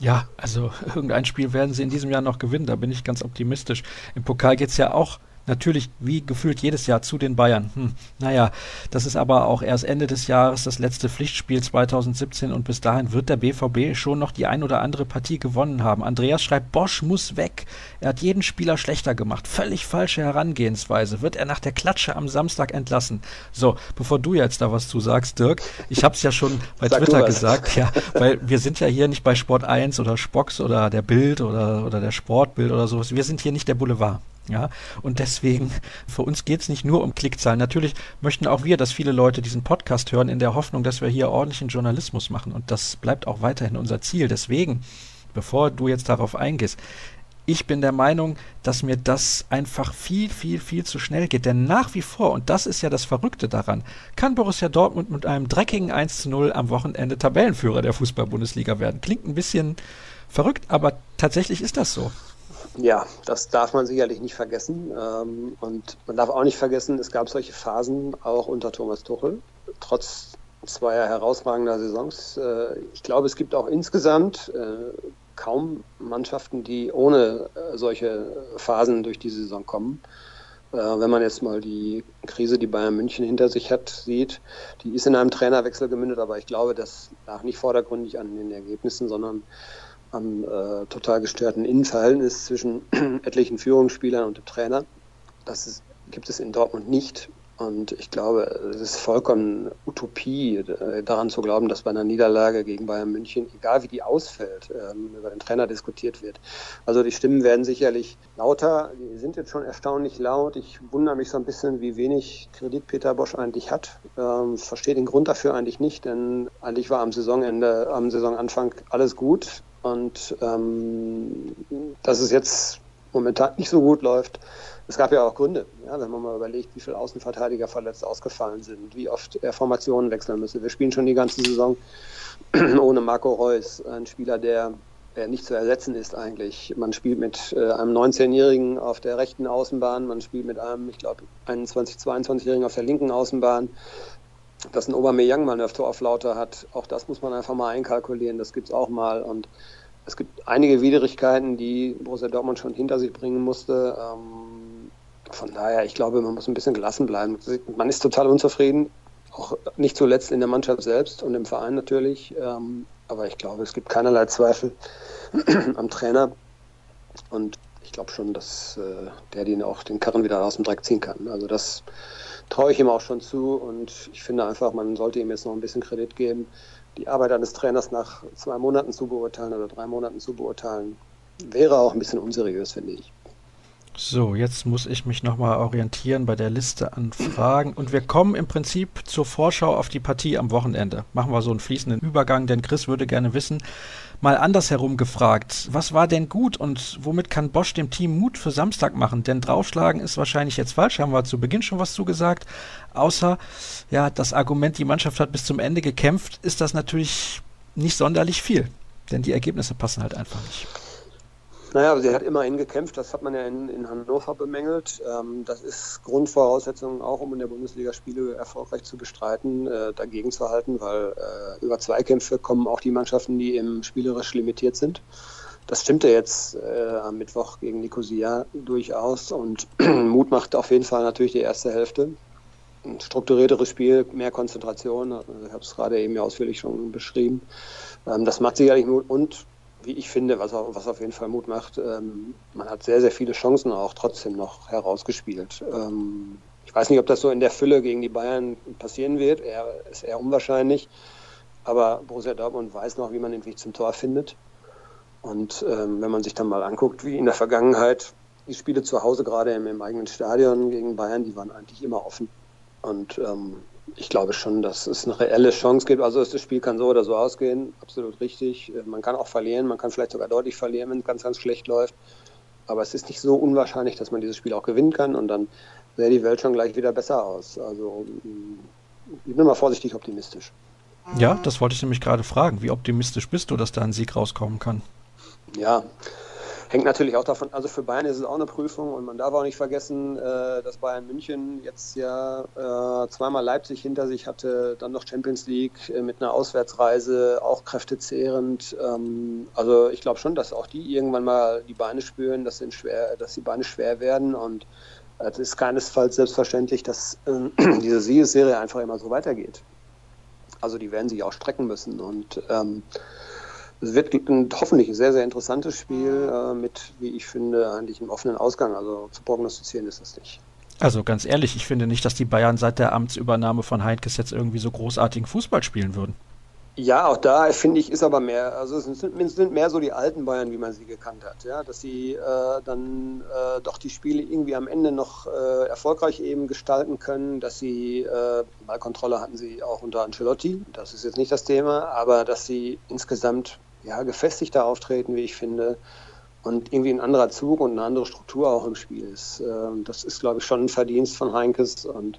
Speaker 1: Ja, also [LAUGHS] irgendein Spiel werden sie in diesem Jahr noch gewinnen, da bin ich ganz optimistisch. Im Pokal geht es ja auch natürlich wie gefühlt jedes Jahr zu den Bayern. Hm, naja, das ist aber auch erst Ende des Jahres das letzte Pflichtspiel 2017 und bis dahin wird der BVB schon noch die ein oder andere Partie gewonnen haben. Andreas schreibt, Bosch muss weg. Er hat jeden Spieler schlechter gemacht. Völlig falsche Herangehensweise. Wird er nach der Klatsche am Samstag entlassen? So, bevor du jetzt da was zu sagst, Dirk, ich habe es ja schon bei Sag Twitter gesagt, ja, weil wir sind ja hier nicht bei Sport 1 oder Spox oder der Bild oder, oder der Sportbild oder sowas. Wir sind hier nicht der Boulevard. Ja, und deswegen, [LAUGHS] für uns geht es nicht nur um Klickzahlen. Natürlich möchten auch wir, dass viele Leute diesen Podcast hören, in der Hoffnung, dass wir hier ordentlichen Journalismus machen. Und das bleibt auch weiterhin unser Ziel. Deswegen, bevor du jetzt darauf eingehst, ich bin der Meinung, dass mir das einfach viel, viel, viel zu schnell geht. Denn nach wie vor, und das ist ja das Verrückte daran, kann Borussia Dortmund mit einem dreckigen 1 zu 0 am Wochenende Tabellenführer der Fußball-Bundesliga werden. Klingt ein bisschen verrückt, aber tatsächlich ist das so.
Speaker 2: Ja, das darf man sicherlich nicht vergessen. Ähm, und man darf auch nicht vergessen, es gab solche Phasen auch unter Thomas Tuchel, trotz zweier herausragender Saisons. Äh, ich glaube, es gibt auch insgesamt äh, kaum Mannschaften, die ohne äh, solche Phasen durch die Saison kommen. Wenn man jetzt mal die Krise, die Bayern München hinter sich hat, sieht, die ist in einem Trainerwechsel gemündet, aber ich glaube, das lag nicht vordergründig an den Ergebnissen, sondern am äh, total gestörten Innenverhältnis zwischen [CLEARS THROAT] etlichen Führungsspielern und dem Trainer. Das ist, gibt es in Dortmund nicht. Und ich glaube, es ist vollkommen Utopie, äh, daran zu glauben, dass bei einer Niederlage gegen Bayern München, egal wie die ausfällt, ähm, über den Trainer diskutiert wird. Also die Stimmen werden sicherlich lauter. Die sind jetzt schon erstaunlich laut. Ich wundere mich so ein bisschen, wie wenig Kredit Peter Bosch eigentlich hat. Ähm, verstehe den Grund dafür eigentlich nicht, denn eigentlich war am Saisonende, am Saisonanfang alles gut. Und ähm, dass es jetzt momentan nicht so gut läuft, es gab ja auch Gründe, ja, wenn man mal überlegt, wie viele Außenverteidiger verletzt ausgefallen sind, wie oft er Formationen wechseln müsse. Wir spielen schon die ganze Saison [CLEARS THROAT] ohne Marco Reus, ein Spieler, der, der nicht zu ersetzen ist eigentlich. Man spielt mit äh, einem 19-Jährigen auf der rechten Außenbahn, man spielt mit einem, ich glaube, 21-, 22-Jährigen auf der linken Außenbahn dass ein Aubameyang mal eine Torflaute hat, auch das muss man einfach mal einkalkulieren, das gibt es auch mal und es gibt einige Widrigkeiten, die Borussia Dortmund schon hinter sich bringen musste. Ähm, von daher, ich glaube, man muss ein bisschen gelassen bleiben. Man ist total unzufrieden, auch nicht zuletzt in der Mannschaft selbst und im Verein natürlich. Ähm, aber ich glaube, es gibt keinerlei Zweifel [CLEARS THROAT] am Trainer. Und ich glaube schon, dass äh, der den auch den Karren wieder aus dem Dreck ziehen kann. Also das traue ich ihm auch schon zu und ich finde einfach, man sollte ihm jetzt noch ein bisschen Kredit geben. Die Arbeit eines Trainers nach zwei Monaten zu beurteilen oder drei Monaten zu beurteilen, wäre auch ein bisschen unseriös, finde ich.
Speaker 1: So, jetzt muss ich mich nochmal orientieren bei der Liste an Fragen. Und wir kommen im Prinzip zur Vorschau auf die Partie am Wochenende. Machen wir so einen fließenden Übergang, denn Chris würde gerne wissen, mal andersherum gefragt, was war denn gut und womit kann Bosch dem Team Mut für Samstag machen? Denn draufschlagen ist wahrscheinlich jetzt falsch, haben wir zu Beginn schon was zugesagt. Außer, ja, das Argument, die Mannschaft hat bis zum Ende gekämpft, ist das natürlich nicht sonderlich viel. Denn die Ergebnisse passen halt einfach nicht.
Speaker 2: Naja, sie hat immerhin gekämpft, das hat man ja in, in Hannover bemängelt. Ähm, das ist Grundvoraussetzung auch, um in der Bundesliga Spiele erfolgreich zu bestreiten, äh, dagegen zu halten, weil äh, über Zweikämpfe kommen auch die Mannschaften, die im spielerisch limitiert sind. Das stimmte jetzt äh, am Mittwoch gegen Nicosia durchaus und [CLEARS THROAT] Mut macht auf jeden Fall natürlich die erste Hälfte. Ein strukturierteres Spiel, mehr Konzentration, ich habe es gerade eben ja ausführlich schon beschrieben. Ähm, das macht sicherlich Mut und wie ich finde, was, was auf jeden Fall Mut macht, ähm, man hat sehr, sehr viele Chancen auch trotzdem noch herausgespielt. Ähm, ich weiß nicht, ob das so in der Fülle gegen die Bayern passieren wird, eher, ist eher unwahrscheinlich. Aber Borussia Dortmund weiß noch, wie man den Weg zum Tor findet. Und ähm, wenn man sich dann mal anguckt, wie in der Vergangenheit die Spiele zu Hause, gerade im, im, eigenen Stadion gegen Bayern, die waren eigentlich immer offen. Und ähm, ich glaube schon, dass es eine reelle Chance gibt. Also das Spiel kann so oder so ausgehen, absolut richtig. Äh, man kann auch verlieren, man kann vielleicht sogar deutlich verlieren, wenn es ganz, ganz schlecht läuft. Aber es ist nicht so unwahrscheinlich, dass man dieses Spiel auch gewinnen kann und dann sähe die Welt schon gleich wieder besser aus. Also ich bin mal vorsichtig optimistisch.
Speaker 1: Ja, das wollte ich nämlich gerade fragen. Wie optimistisch bist du, dass da ein Sieg rauskommen kann?
Speaker 2: Ja, hängt natürlich auch davon, also für Bayern ist es auch eine Prüfung und man darf auch nicht vergessen, äh, dass Bayern München jetzt ja äh, zweimal Leipzig hinter sich hatte, dann noch Champions League äh, mit einer Auswärtsreise, auch kräftezehrend. Ähm, also ich glaube schon, dass auch die irgendwann mal die Beine spüren, dass, schwer, dass die Beine schwer werden und es ist keinesfalls selbstverständlich, dass [CLEARS THROAT] diese Siegesserie einfach immer so weitergeht. Also die werden sich auch strecken müssen und ähm, es wird ein, hoffentlich ein sehr, sehr interessantes Spiel äh, mit, wie ich finde, eigentlich einem offenen Ausgang. Also zu prognostizieren ist das nicht.
Speaker 1: Also ganz ehrlich, ich finde nicht, dass die Bayern seit der Amtsübernahme von Heinkes jetzt irgendwie so großartigen Fußball spielen würden.
Speaker 2: Ja, auch da finde ich, ist aber mehr, also es sind, sind, mehr so die alten Bayern, wie man sie gekannt hat, ja, dass sie äh, dann äh, doch die Spiele irgendwie am Ende noch äh, erfolgreich eben gestalten können, dass sie, äh, Ballkontrolle hatten sie auch unter Ancelotti, das ist jetzt nicht das Thema, aber dass sie insgesamt ja, gefestigter auftreten, wie ich finde, und irgendwie ein anderer Zug und eine andere Struktur auch im Spiel ist. Ähm, das ist, glaube ich, schon ein Verdienst von Heinkes und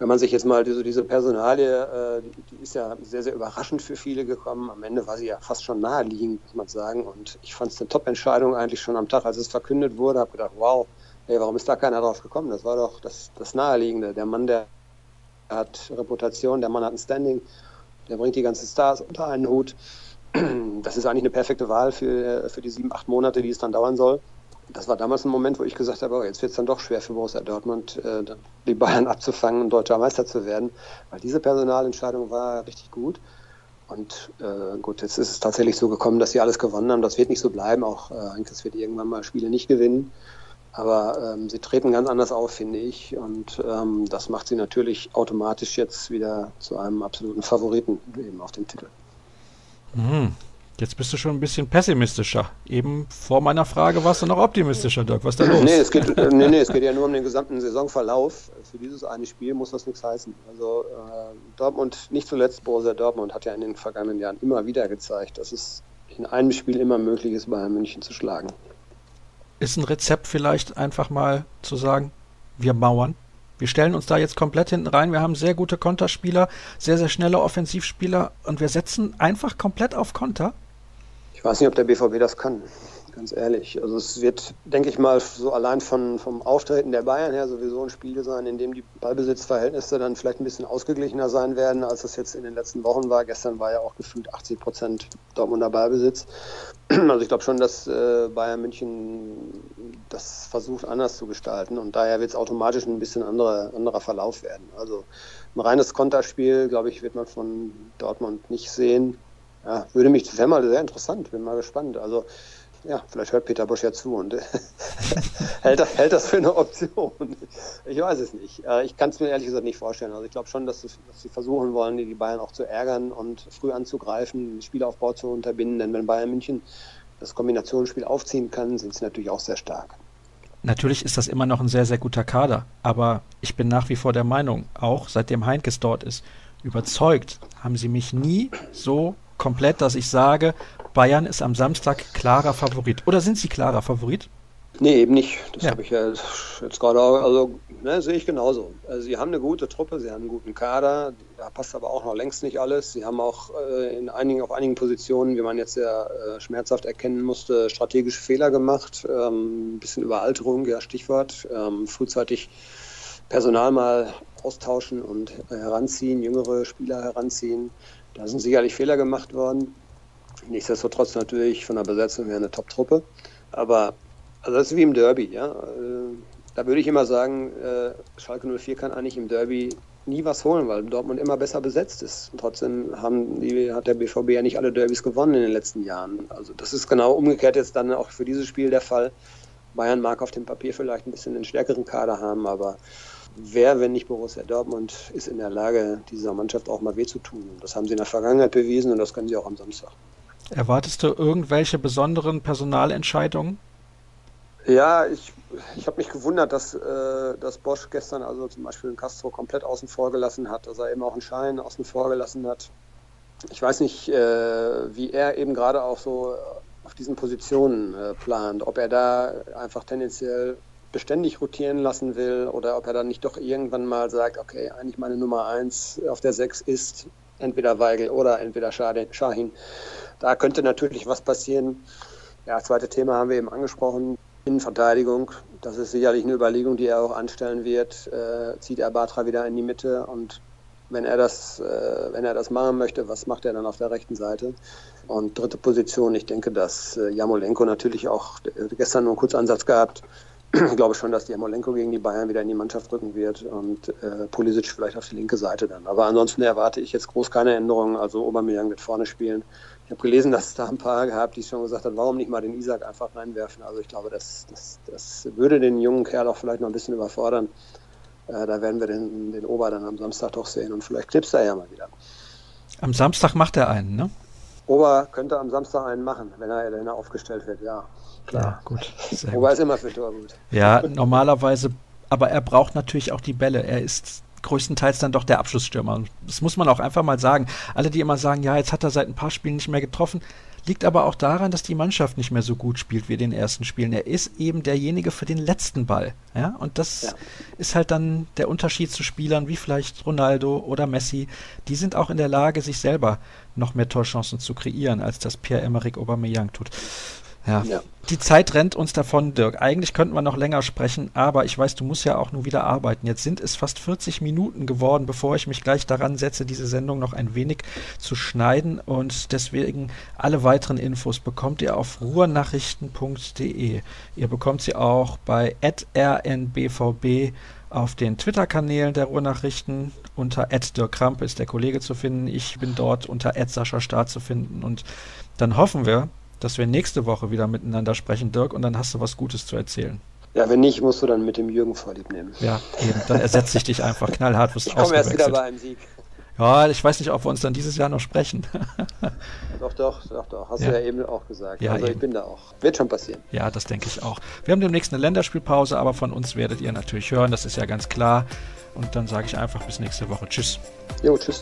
Speaker 2: wenn man sich jetzt mal diese, diese Personalie, äh, die, ist ja sehr, sehr überraschend für viele gekommen. Am Ende war sie ja fast schon naheliegend, muss man sagen. Und ich fand es eine Top-Entscheidung eigentlich schon am Tag, als es verkündet wurde. Habe gedacht, wow, ey, warum ist da keiner drauf gekommen? Das war doch das, das Naheliegende. Der Mann, der hat Reputation, der Mann hat ein Standing, der bringt die ganzen Stars unter einen Hut. [CLEARS THROAT] Das ist eigentlich eine perfekte Wahl für, für die sieben, acht Monate, die es dann dauern soll das war damals ein Moment, wo ich gesagt habe, oh, jetzt wird es dann doch schwer für Borussia Dortmund, äh, die Bayern [LAUGHS] abzufangen und deutscher Meister zu werden, weil diese Personalentscheidung war richtig gut. Und äh, gut, jetzt ist es tatsächlich so gekommen, dass sie alles gewonnen haben. Das wird nicht so bleiben. Auch äh, Heinkes wird irgendwann mal Spiele nicht gewinnen. Aber ähm, sie treten ganz anders auf, finde ich. Und ähm, das macht sie natürlich automatisch jetzt wieder zu einem absoluten Favoriten eben auf dem Titel.
Speaker 1: Mhm. Jetzt bist du schon ein bisschen pessimistischer. Eben vor meiner Frage warst du noch optimistischer, Dirk. Was ist da los?
Speaker 2: Nee es, geht, nee, nee, es geht ja nur um den gesamten Saisonverlauf. Für dieses eine Spiel muss das nichts heißen. Also äh, Dortmund, nicht zuletzt Borussia Dortmund, hat ja in den vergangenen Jahren immer wieder gezeigt, dass es in einem Spiel immer möglich ist, Bayern München zu schlagen.
Speaker 1: Ist ein Rezept vielleicht einfach mal zu sagen, wir mauern? Wir stellen uns da jetzt komplett hinten rein. Wir haben sehr gute Konterspieler, sehr, sehr schnelle Offensivspieler und wir setzen einfach komplett auf Konter.
Speaker 2: Ich weiß nicht, ob der BVB das kann, ganz ehrlich. Also es wird, denke ich mal, so allein von, vom Auftreten der Bayern her sowieso ein Spiel sein, in dem die Ballbesitzverhältnisse dann vielleicht ein bisschen ausgeglichener sein werden, als das jetzt in den letzten Wochen war. Gestern war ja auch gefühlt 80 Prozent Dortmunder Ballbesitz. [CLEARS THROAT] Also ich glaube schon, dass äh, Bayern München das versucht anders zu gestalten und daher wird es automatisch ein bisschen andere, anderer Verlauf werden. Also ein reines Konterspiel, glaube ich, wird man von Dortmund nicht sehen. Ja, würde mich, wäre mal sehr interessant, bin mal gespannt. Also, ja, vielleicht hört Peter Bosch ja zu und [LAUGHS] hält, das, hält das für eine Option. Ich weiß es nicht. Äh, ich kann es mir ehrlich gesagt nicht vorstellen. Also ich glaube schon, dass, dass, sie versuchen wollen, die Bayern auch zu ärgern und früh anzugreifen, den Spielaufbau zu unterbinden. Denn wenn Bayern München das Kombinationsspiel aufziehen kann, sind sie natürlich auch sehr stark.
Speaker 1: Natürlich ist das immer noch ein sehr, sehr guter Kader, aber ich bin nach wie vor der Meinung, auch seitdem Heinkes dort ist, überzeugt haben sie mich nie so komplett, dass ich sage, Bayern ist am Samstag klarer Favorit. Oder sind sie klarer Favorit?
Speaker 2: Nee, eben nicht. Das ja. habe ich ja jetzt gerade auch, also ne, sehe ich genauso. Also sie haben eine gute Truppe, sie haben einen guten Kader, da passt aber auch noch längst nicht alles. Sie haben auch äh, in einigen, auf einigen Positionen, wie man jetzt sehr äh, schmerzhaft erkennen musste, strategische Fehler gemacht. Ähm, ein bisschen Überalterung, ja Stichwort. Ähm, frühzeitig Personal mal austauschen und heranziehen, jüngere Spieler heranziehen. Da sind sicherlich Fehler gemacht worden. Nichtsdestotrotz natürlich von der Besetzung her eine Top-Truppe. Aber also das ist wie im Derby, ja. Äh, da würde ich immer sagen, äh, Schalke 04 kann eigentlich im Derby nie was holen, weil Dortmund immer besser besetzt ist. Und trotzdem haben die, hat der BVB ja nicht alle Derbys gewonnen in den letzten Jahren. Also das ist genau umgekehrt jetzt dann auch für dieses Spiel der Fall. Bayern mag auf dem Papier vielleicht ein bisschen einen stärkeren Kader haben, aber wer, wenn nicht Borussia Dortmund, ist in der Lage, dieser Mannschaft auch mal weh zu tun. Das haben sie in der Vergangenheit bewiesen und das können sie auch am Samstag.
Speaker 1: Erwartest du irgendwelche besonderen Personalentscheidungen?
Speaker 2: Ja, ich, ich habe mich gewundert, dass, äh, dass Bosch gestern also zum Beispiel Castro komplett außen vor gelassen hat, dass er eben auch einen Schein außen vor gelassen hat. Ich weiß nicht, äh, wie er eben gerade auch so auf diesen Positionen äh, plant, ob er da einfach tendenziell beständig rotieren lassen will oder ob er dann nicht doch irgendwann mal sagt, okay, eigentlich meine Nummer eins auf der sechs ist entweder Weigel oder entweder Shahin. Da könnte natürlich was passieren. Ja, das zweite Thema haben wir eben angesprochen. Innenverteidigung, das ist sicherlich eine Überlegung, die er auch anstellen wird. Äh, zieht er Batra wieder in die Mitte und wenn er das, äh, wenn er das machen möchte, was macht er dann auf der rechten Seite? Und dritte Position, ich denke, dass äh, Jamolenko natürlich auch gestern nur einen Kurzansatz gehabt. Ich glaube schon, dass die Jamolenko gegen die Bayern wieder in die Mannschaft rücken wird und äh, Pulisic vielleicht auf die linke Seite dann. Aber ansonsten erwarte ich jetzt groß keine Änderungen. Also Aubameyang wird vorne spielen. Ich habe gelesen, [LAUGHS] dass es da ein paar gehabt, die schon gesagt haben, warum nicht mal den Isaac einfach reinwerfen. Also ich glaube, das, das, das würde den jungen Kerl auch vielleicht noch ein bisschen überfordern. Äh, da werden wir den, den Ober dann am Samstag doch sehen und vielleicht knipst er ja mal wieder.
Speaker 1: Am Samstag macht er einen, ne?
Speaker 2: Ober könnte am Samstag einen machen, wenn er, wenn er aufgestellt wird, ja. Klar. Ja,
Speaker 1: gut.
Speaker 2: Ober gut. ist immer für Tor gut.
Speaker 1: Ja, normalerweise, aber er braucht natürlich auch die Bälle. Er ist größtenteils dann doch der Abschlussstürmer. Das muss man auch einfach mal sagen. Alle, die immer sagen, ja, jetzt hat er seit ein paar Spielen nicht mehr getroffen, liegt aber auch daran, dass die Mannschaft nicht mehr so gut spielt wie in den ersten Spielen. Er ist eben derjenige für den letzten Ball. Ja? Und das ja. ist halt dann der Unterschied zu Spielern wie vielleicht Ronaldo oder Messi. Die sind auch in der Lage, sich selber noch mehr Torchancen zu kreieren, als das Pierre-Emerick Aubameyang tut. Ja. ja. Die Zeit rennt uns davon, Dirk. Eigentlich könnten wir noch länger sprechen, aber ich weiß, du musst ja auch nur wieder arbeiten. Jetzt sind es fast 40 Minuten geworden, bevor ich mich gleich daran setze, diese Sendung noch ein wenig zu schneiden. Und deswegen alle weiteren Infos bekommt ihr auf ruhrnachrichten.de. Ihr bekommt sie auch bei rnbvb auf den Twitter-Kanälen der Ruhrnachrichten unter Dirk Krampe ist der Kollege zu finden. Ich bin dort unter Sascha Staat zu finden und dann hoffen wir, dass wir nächste Woche wieder miteinander sprechen, Dirk, und dann hast du was Gutes zu erzählen.
Speaker 2: Ja, wenn nicht, musst du dann mit dem Jürgen vorlieb nehmen.
Speaker 1: Ja, eben. Dann ersetze ich dich einfach knallhart.
Speaker 2: Ich komme erst wieder bei einem Sieg.
Speaker 1: Ja, ich weiß nicht, ob wir uns dann dieses Jahr noch sprechen. [LAUGHS]
Speaker 2: doch, doch, doch, doch. Hast ja. du ja eben auch gesagt. Ja, also eben. ich bin da auch. Wird schon passieren.
Speaker 1: Ja, das denke ich auch. Wir haben demnächst eine Länderspielpause, aber von uns werdet ihr natürlich hören, das ist ja ganz klar. Und dann sage ich einfach bis nächste Woche. Tschüss.
Speaker 2: Jo, tschüss.